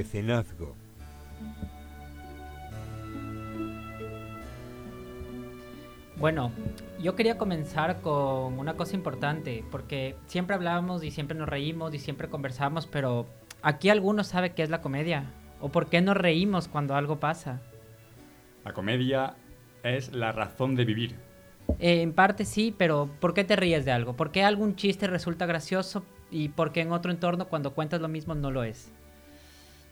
mecenazgo. Bueno, yo quería comenzar con una cosa importante, porque siempre hablábamos y siempre nos reímos y siempre conversamos, pero aquí alguno sabe qué es la comedia o por qué nos reímos cuando algo pasa. La comedia es la razón de vivir. Eh, en parte sí, pero ¿por qué te ríes de algo? ¿Por qué algún chiste resulta gracioso y por qué en otro entorno cuando cuentas lo mismo no lo es?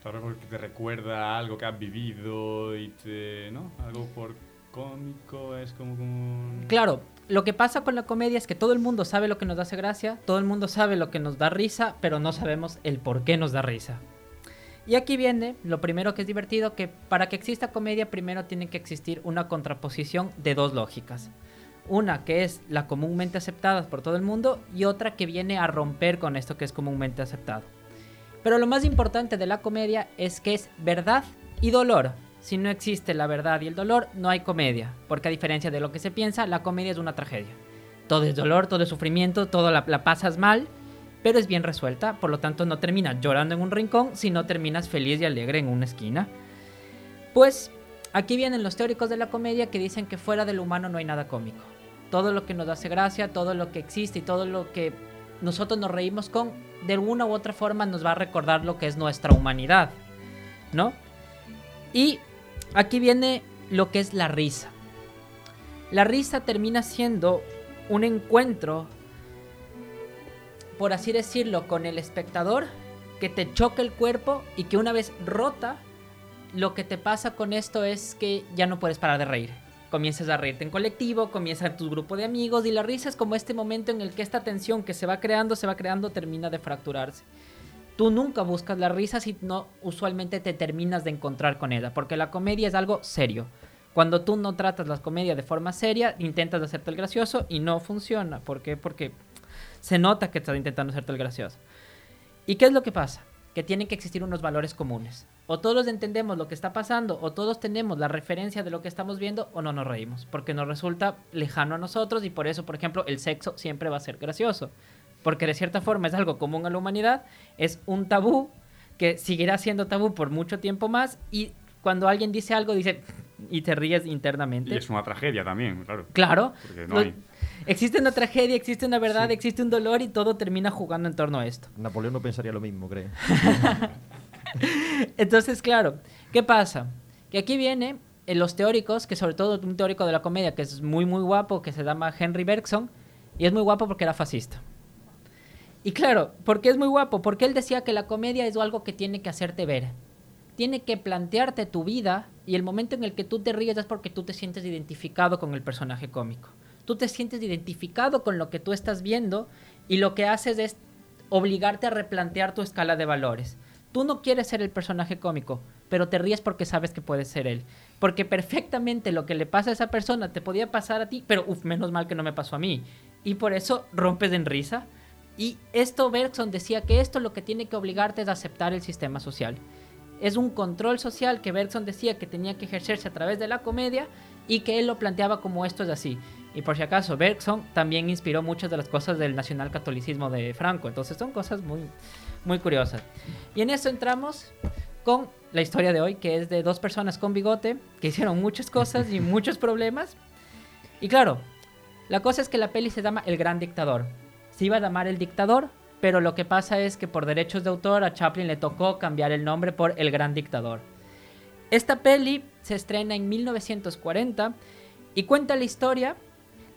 Te recuerda algo que has vivido y te... ¿no? Algo por cómico es como... Claro, lo que pasa con la comedia es que todo el mundo sabe lo que nos hace gracia, todo el mundo sabe lo que nos da risa, pero no sabemos el por qué nos da risa. Y aquí viene lo primero que es divertido, que para que exista comedia primero tiene que existir una contraposición de dos lógicas. Una que es la comúnmente aceptada por todo el mundo y otra que viene a romper con esto que es comúnmente aceptado. Pero lo más importante de la comedia es que es verdad y dolor. Si no existe la verdad y el dolor, no hay comedia, porque a diferencia de lo que se piensa, la comedia es una tragedia. Todo es dolor, todo es sufrimiento, todo la, pasas mal, pero es bien resuelta, por lo tanto no terminas llorando en un rincón, sino terminas feliz y alegre en una esquina. Pues aquí vienen los teóricos de la comedia que dicen que fuera del humano no hay nada cómico. Todo lo que nos hace gracia, todo lo que existe y todo lo que nosotros nos reímos con, de alguna u otra forma nos va a recordar lo que es nuestra humanidad, ¿no? Y aquí viene lo que es la risa. La risa termina siendo un encuentro, por así decirlo, con el espectador que te choca el cuerpo y que una vez rota, lo que te pasa con esto es que ya no puedes parar de reír. Comienzas a reírte en colectivo, comienza tu grupo de amigos y la risa es como este momento en el que esta tensión que se va creando, se va creando, termina de fracturarse. Tú nunca buscas la risa si no usualmente te terminas de encontrar con ella, porque la comedia es algo serio. Cuando tú no tratas la comedia de forma seria, intentas hacerte el gracioso y no funciona. ¿Por qué? Porque se nota que estás intentando hacerte el gracioso. ¿Y qué es lo que pasa? Que tienen que existir unos valores comunes. O todos entendemos lo que está pasando, o todos tenemos la referencia de lo que estamos viendo, o no nos reímos, porque nos resulta lejano a nosotros y por eso, por ejemplo, el sexo siempre va a ser gracioso. Porque de cierta forma es algo común a la humanidad, es un tabú que seguirá siendo tabú por mucho tiempo más y cuando alguien dice algo dice y te ríes internamente. Y es una tragedia también, claro. Claro. Porque no Lo- hay... Existe una tragedia, existe una verdad, existe un dolor y todo termina jugando en torno a esto. Napoleón no pensaría lo mismo, creo. Entonces, claro, ¿qué pasa? Que aquí viene eh, los teóricos, que sobre todo un teórico de la comedia que es muy, muy guapo, que se llama Henry Bergson, y es muy guapo porque era fascista. Y claro, ¿por qué es muy guapo? Porque él decía que la comedia es algo que tiene que hacerte ver. Tiene que plantearte tu vida y el momento en el que tú te ríes es porque tú te sientes identificado con el personaje cómico. Tú te sientes identificado con lo que tú estás viendo y lo que haces es obligarte a replantear tu escala de valores. Tú no quieres ser el personaje cómico, pero te ríes porque sabes que puedes ser él. Porque perfectamente lo que le pasa a esa persona te podía pasar a ti, pero uf, menos mal que no me pasó a mí. Y por eso rompes en risa. Y esto Bergson decía que esto lo que tiene que obligarte es aceptar el sistema social. Es un control social que Bergson decía que tenía que ejercerse a través de la comedia y que él lo planteaba como esto es así. Y por si acaso, Bergson también inspiró muchas de las cosas del nacionalcatolicismo de Franco. Entonces son cosas muy, muy curiosas. Y en eso entramos con la historia de hoy, que es de dos personas con bigote que hicieron muchas cosas y muchos problemas. Y claro, la cosa es que la peli se llama El Gran Dictador. Se iba a llamar El Dictador, pero lo que pasa es que por derechos de autor a Chaplin le tocó cambiar el nombre por El Gran Dictador. Esta peli se estrena en 1940 y cuenta la historia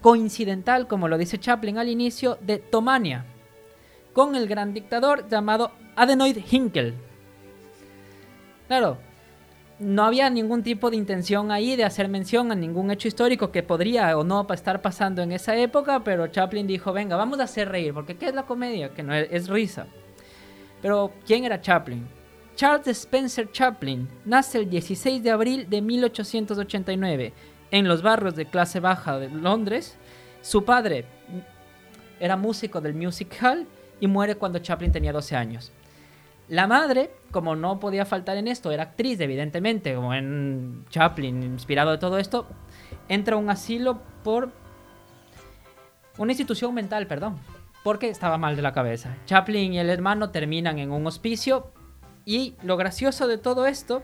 coincidental, como lo dice Chaplin al inicio, de Tomania, con el gran dictador llamado Adenoid Hinkel. Claro, no había ningún tipo de intención ahí de hacer mención a ningún hecho histórico que podría o no estar pasando en esa época, pero Chaplin dijo, venga, vamos a hacer reír, porque ¿qué es la comedia? Que no es, es risa. Pero, ¿quién era Chaplin? Charles Spencer Chaplin nace el 16 de abril de 1889 en los barrios de clase baja de Londres. Su padre era músico del Music Hall y muere cuando Chaplin tenía 12 años. La madre, como no podía faltar en esto, era actriz, evidentemente, como en Chaplin, inspirado de todo esto, entra a un asilo por una institución mental, perdón, porque estaba mal de la cabeza. Chaplin y el hermano terminan en un hospicio Y lo gracioso de todo esto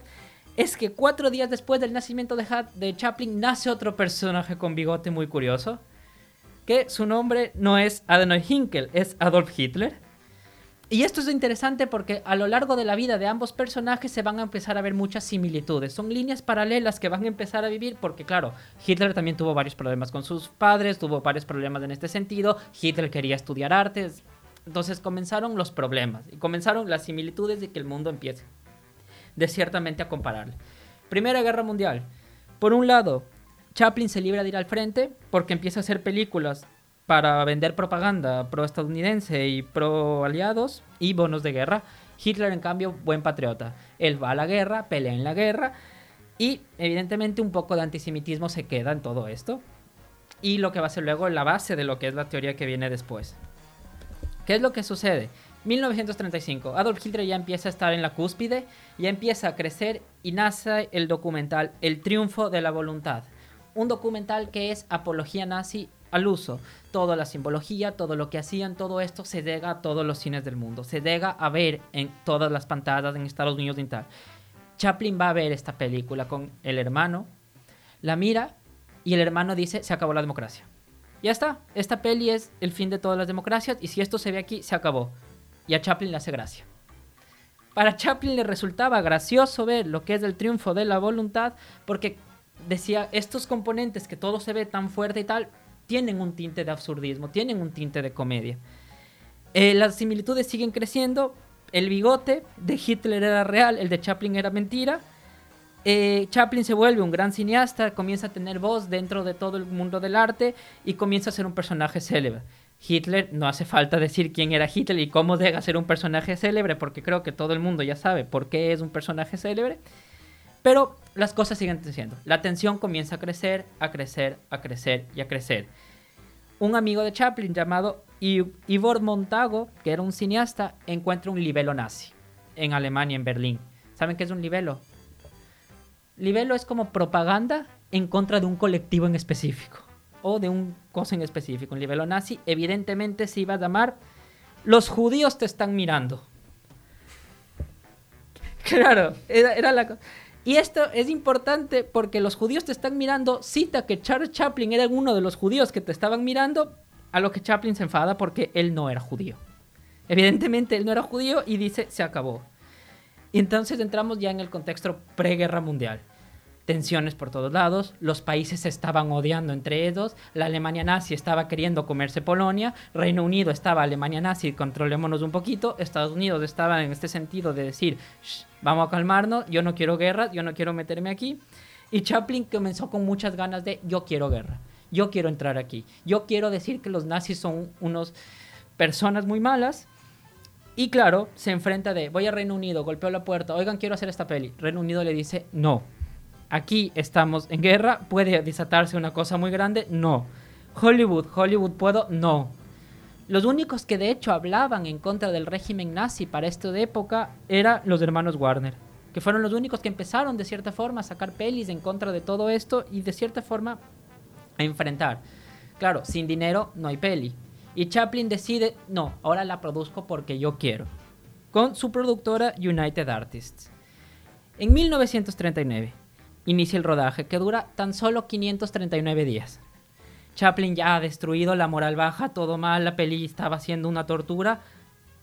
es que cuatro días después del nacimiento de, de Chaplin nace otro personaje con bigote muy curioso, que su nombre no es Adenoid Hinkel, es Adolf Hitler. Y esto es interesante porque a lo largo de la vida de ambos personajes se van a empezar a ver muchas similitudes. Son líneas paralelas que van a empezar a vivir porque, claro, Hitler también tuvo varios problemas con sus padres, tuvo varios problemas en este sentido. Hitler quería estudiar artes. Entonces comenzaron los problemas y comenzaron las similitudes de que el mundo empiece de ciertamente a compararle. Primera Guerra Mundial. Por un lado, Chaplin se libra de ir al frente porque empieza a hacer películas para vender propaganda pro-estadounidense y pro-aliados y bonos de guerra. Hitler, en cambio, buen patriota. Él va a la guerra, pelea en la guerra y evidentemente un poco de antisemitismo se queda en todo esto. Y lo que va a ser luego la base de lo que es la teoría que viene después. ¿Qué es lo que sucede? 1935, Adolf Hitler ya empieza a estar en la cúspide, ya empieza a crecer y nace el documental El triunfo de la voluntad. Un documental que es apología nazi al uso. Toda la simbología, todo lo que hacían, todo esto se llega a todos los cines del mundo. Se llega a ver en todas las pantallas en Estados Unidos y tal. Chaplin va a ver esta película con el hermano, la mira y el hermano dice, se acabó la democracia. Ya está, esta peli es el fin de todas las democracias y si esto se ve aquí, se acabó. Y a Chaplin le hace gracia. Para Chaplin le resultaba gracioso ver lo que es el triunfo de la voluntad porque decía, estos componentes que todo se ve tan fuerte y tal, tienen un tinte de absurdismo, tienen un tinte de comedia. Eh, las similitudes siguen creciendo. El bigote de Hitler era real, el de Chaplin era mentira. Eh, Chaplin se vuelve un gran cineasta, comienza a tener voz dentro de todo el mundo del arte y comienza a ser un personaje célebre. Hitler, no hace falta decir quién era Hitler y cómo deja ser un personaje célebre, porque creo que todo el mundo ya sabe por qué es un personaje célebre. Pero las cosas siguen creciendo. La tensión comienza a crecer, a crecer, a crecer y a crecer. Un amigo de Chaplin llamado Ivor Montago, que era un cineasta, encuentra un libelo nazi en Alemania, en Berlín. ¿Saben qué es un libelo? Libelo es como propaganda en contra de un colectivo en específico o de un cosa en específico. Un libelo nazi evidentemente se iba a llamar Los judíos te están mirando. Claro, era, era la... Y esto es importante porque los judíos te están mirando, cita que Charles Chaplin era uno de los judíos que te estaban mirando, a lo que Chaplin se enfada porque él no era judío. Evidentemente él no era judío y dice, se acabó. Y entonces entramos ya en el contexto preguerra mundial tensiones por todos lados, los países se estaban odiando entre ellos, la Alemania nazi estaba queriendo comerse Polonia, Reino Unido estaba Alemania nazi, controlémonos un poquito, Estados Unidos estaba en este sentido de decir, vamos a calmarnos, yo no quiero guerra, yo no quiero meterme aquí, y Chaplin comenzó con muchas ganas de, yo quiero guerra, yo quiero entrar aquí, yo quiero decir que los nazis son unos personas muy malas, y claro, se enfrenta de, voy a Reino Unido, golpeo la puerta, oigan, quiero hacer esta peli. Reino Unido le dice, no, aquí estamos en guerra, puede desatarse una cosa muy grande, no. Hollywood, Hollywood puedo, no. Los únicos que de hecho hablaban en contra del régimen nazi para esta época eran los hermanos Warner, que fueron los únicos que empezaron de cierta forma a sacar pelis en contra de todo esto y de cierta forma a enfrentar. Claro, sin dinero no hay peli. Y Chaplin decide, no, ahora la produzco porque yo quiero, con su productora United Artists. En 1939, inicia el rodaje, que dura tan solo 539 días. Chaplin ya ha destruido la moral baja, todo mal, la peli estaba siendo una tortura.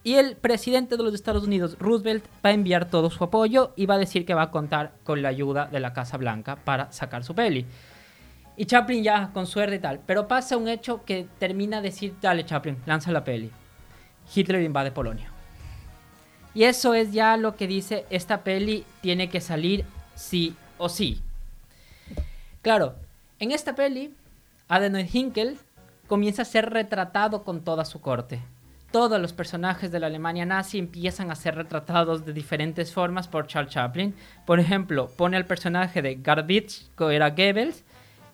Y el presidente de los Estados Unidos, Roosevelt, va a enviar todo su apoyo y va a decir que va a contar con la ayuda de la Casa Blanca para sacar su peli. Y Chaplin ya, con suerte y tal. Pero pasa un hecho que termina de decir, dale Chaplin, lanza la peli. Hitler invade Polonia. Y eso es ya lo que dice, esta peli tiene que salir sí o sí. Claro, en esta peli, Adenoid Hinkel comienza a ser retratado con toda su corte. Todos los personajes de la Alemania nazi empiezan a ser retratados de diferentes formas por Charles Chaplin. Por ejemplo, pone al personaje de Garbitsch, que era Goebbels,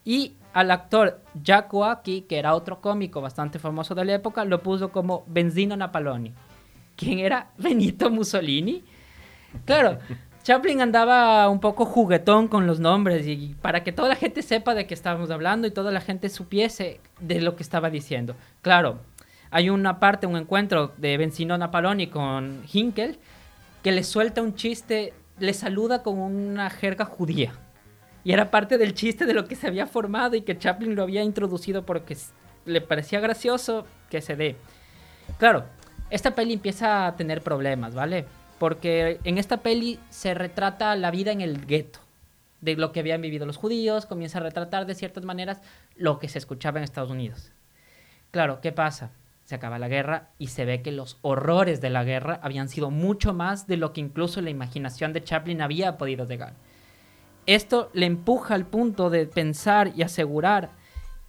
y al actor Jack Wacki, que era otro cómico bastante famoso de la época, lo puso como Benzino Napaloni. ¿Quién era Benito Mussolini? Claro, Chaplin andaba un poco juguetón con los nombres y para que toda la gente sepa de qué estábamos hablando y toda la gente supiese de lo que estaba diciendo. Claro, hay una parte, un encuentro de Benzino Napaloni con Hinkel que le suelta un chiste, le saluda con una jerga judía. Y era parte del chiste de lo que se había formado y que Chaplin lo había introducido porque le parecía gracioso que se dé. Claro, esta peli empieza a tener problemas, ¿vale? Porque en esta peli se retrata la vida en el gueto, de lo que habían vivido los judíos, comienza a retratar de ciertas maneras lo que se escuchaba en Estados Unidos. Claro, ¿qué pasa? Se acaba la guerra y se ve que los horrores de la guerra habían sido mucho más de lo que incluso la imaginación de Chaplin había podido llegar. Esto le empuja al punto de pensar y asegurar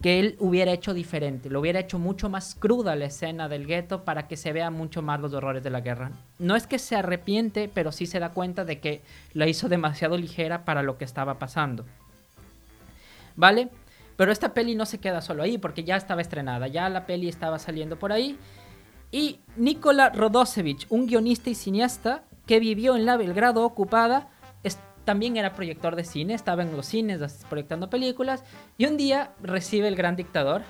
que él hubiera hecho diferente, lo hubiera hecho mucho más cruda la escena del gueto para que se vea mucho más los horrores de la guerra. No es que se arrepiente, pero sí se da cuenta de que la hizo demasiado ligera para lo que estaba pasando. ¿Vale? Pero esta peli no se queda solo ahí, porque ya estaba estrenada, ya la peli estaba saliendo por ahí. Y Nikola Rodosevich, un guionista y cineasta que vivió en la Belgrado ocupada, también era proyector de cine, estaba en los cines proyectando películas y un día recibe el gran dictador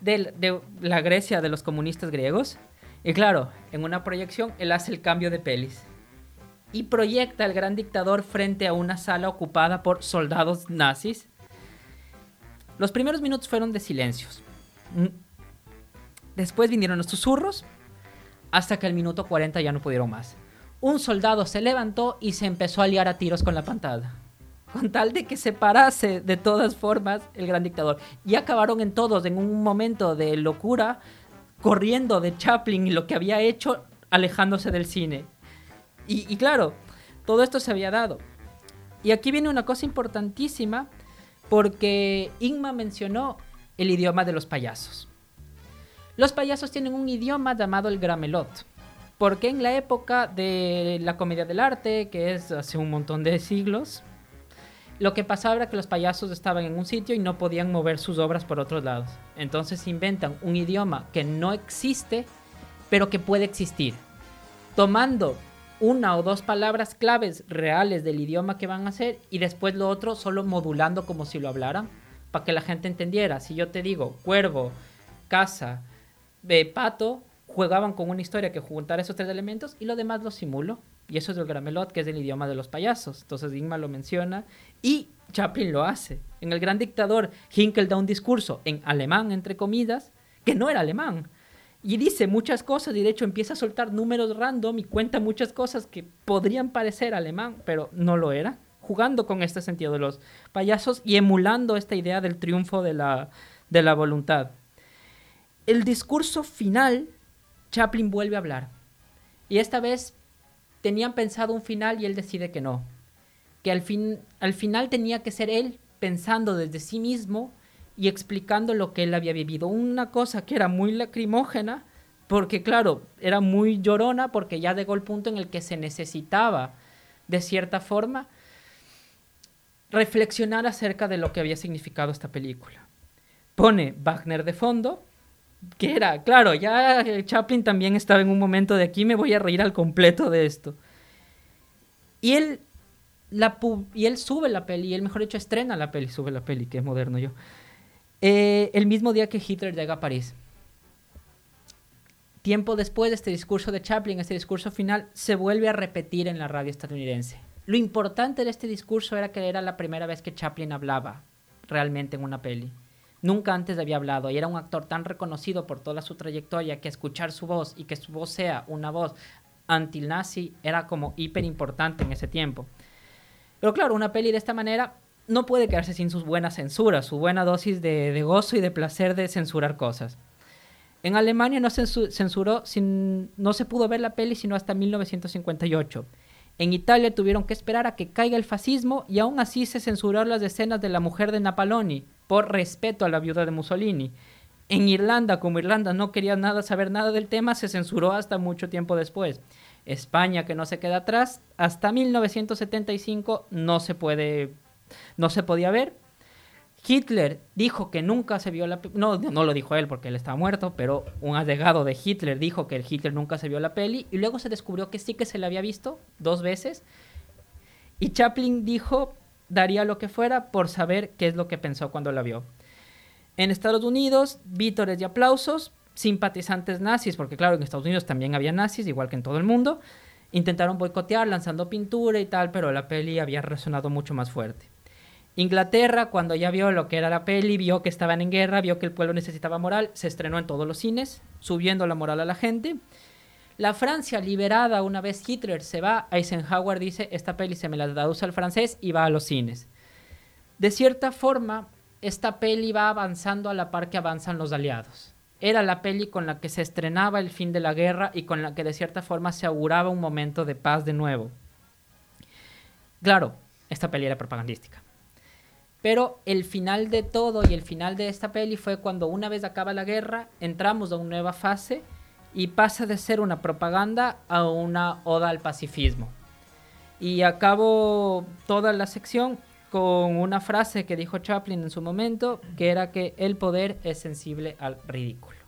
de, la Grecia de los comunistas griegos y claro, en una proyección él hace el cambio de pelis y proyecta al gran dictador frente a una sala ocupada por soldados nazis. Los primeros minutos fueron de silencios. Mm. Después vinieron los susurros hasta que el minuto 40 ya no pudieron más un soldado se levantó y se empezó a liar a tiros con la pantalla. Con tal de que se parase de todas formas el gran dictador. Y acabaron en todos, en un momento de locura, corriendo de Chaplin y lo que había hecho, alejándose del cine. Y, claro, todo esto se había dado. Y aquí viene una cosa importantísima, porque Ingma mencionó el idioma de los payasos. Los payasos tienen un idioma llamado el gramelot porque en la época de la comedia del arte, que es hace un montón de siglos, lo que pasaba era que los payasos estaban en un sitio y no podían mover sus obras por otros lados. Entonces inventan un idioma que no existe, pero que puede existir. Tomando una o dos palabras claves reales del idioma que van a hacer y después lo otro solo modulando como si lo hablaran, para que la gente entendiera. Si yo te digo cuervo, casa, de pato, jugaban con una historia que juntara esos tres elementos y lo demás lo simulo. Y eso es el gramelot, que es el idioma de los payasos. Entonces Ingmar lo menciona y Chaplin lo hace. En El Gran Dictador, Hinkel da un discurso en alemán, entre comillas, que no era alemán. Y dice muchas cosas y de hecho empieza a soltar números random y cuenta muchas cosas que podrían parecer alemán, pero no lo era. Jugando con este sentido de los payasos y emulando esta idea del triunfo de la, de la voluntad. El discurso final Chaplin vuelve a hablar. Y esta vez tenían pensado un final y él decide que no. Que al, fin, al final tenía que ser él pensando desde sí mismo y explicando lo que él había vivido. Una cosa que era muy lacrimógena, porque claro, era muy llorona, porque ya llegó el punto en el que se necesitaba, de cierta forma, reflexionar acerca de lo que había significado esta película. Pone Wagner de fondo que era, claro, ya Chaplin también estaba en un momento de aquí me voy a reír al completo de esto. Y él, la y él sube la peli, y él mejor dicho estrena la peli, sube la peli, que es moderno yo. Eh, el mismo día que Hitler llega a París. Tiempo después de este discurso de Chaplin, este discurso final, se vuelve a repetir en la radio estadounidense. Lo importante de este discurso era que era la primera vez que Chaplin hablaba realmente en una peli. Nunca antes había hablado y era un actor tan reconocido por toda su trayectoria que escuchar su voz y que su voz sea una voz anti-nazi era como hiper importante en ese tiempo. Pero claro, una peli de esta manera no puede quedarse sin sus buenas censuras, su buena dosis de, gozo y de placer de censurar cosas. En Alemania no se censuró, sin, no se pudo ver la peli sino hasta 1958. En Italia tuvieron que esperar a que caiga el fascismo y aún así se censuraron las escenas de la mujer de Napaloni, por respeto a la viuda de Mussolini. En Irlanda, como Irlanda no quería nada saber nada del tema, se censuró hasta mucho tiempo después. España, que no se queda atrás, hasta 1975 no se puede, no se podía ver. Hitler dijo que nunca se vio la peli, no, no lo dijo él porque él estaba muerto, pero un allegado de Hitler dijo que Hitler nunca se vio la peli y luego se descubrió que sí que se la había visto dos veces. Y Chaplin dijo daría lo que fuera por saber qué es lo que pensó cuando la vio. En Estados Unidos, vítores y aplausos, simpatizantes nazis, porque claro, en Estados Unidos también había nazis, igual que en todo el mundo, intentaron boicotear lanzando pintura y tal, pero la peli había resonado mucho más fuerte. Inglaterra, cuando ya vio lo que era la peli, vio que estaban en guerra, vio que el pueblo necesitaba moral, se estrenó en todos los cines, subiendo la moral a la gente. La Francia liberada, una vez Hitler se va, Eisenhower dice, esta peli se me la traduce al francés y va a los cines. De cierta forma, esta peli va avanzando a la par que avanzan los aliados. Era la peli con la que se estrenaba el fin de la guerra y con la que de cierta forma se auguraba un momento de paz de nuevo. Claro, esta peli era propagandística. Pero el final de todo y el final de esta peli fue cuando una vez acaba la guerra, entramos a una nueva fase y pasa de ser una propaganda a una oda al pacifismo. Y acabo toda la sección con una frase que dijo Chaplin en su momento, que era que el poder es sensible al ridículo.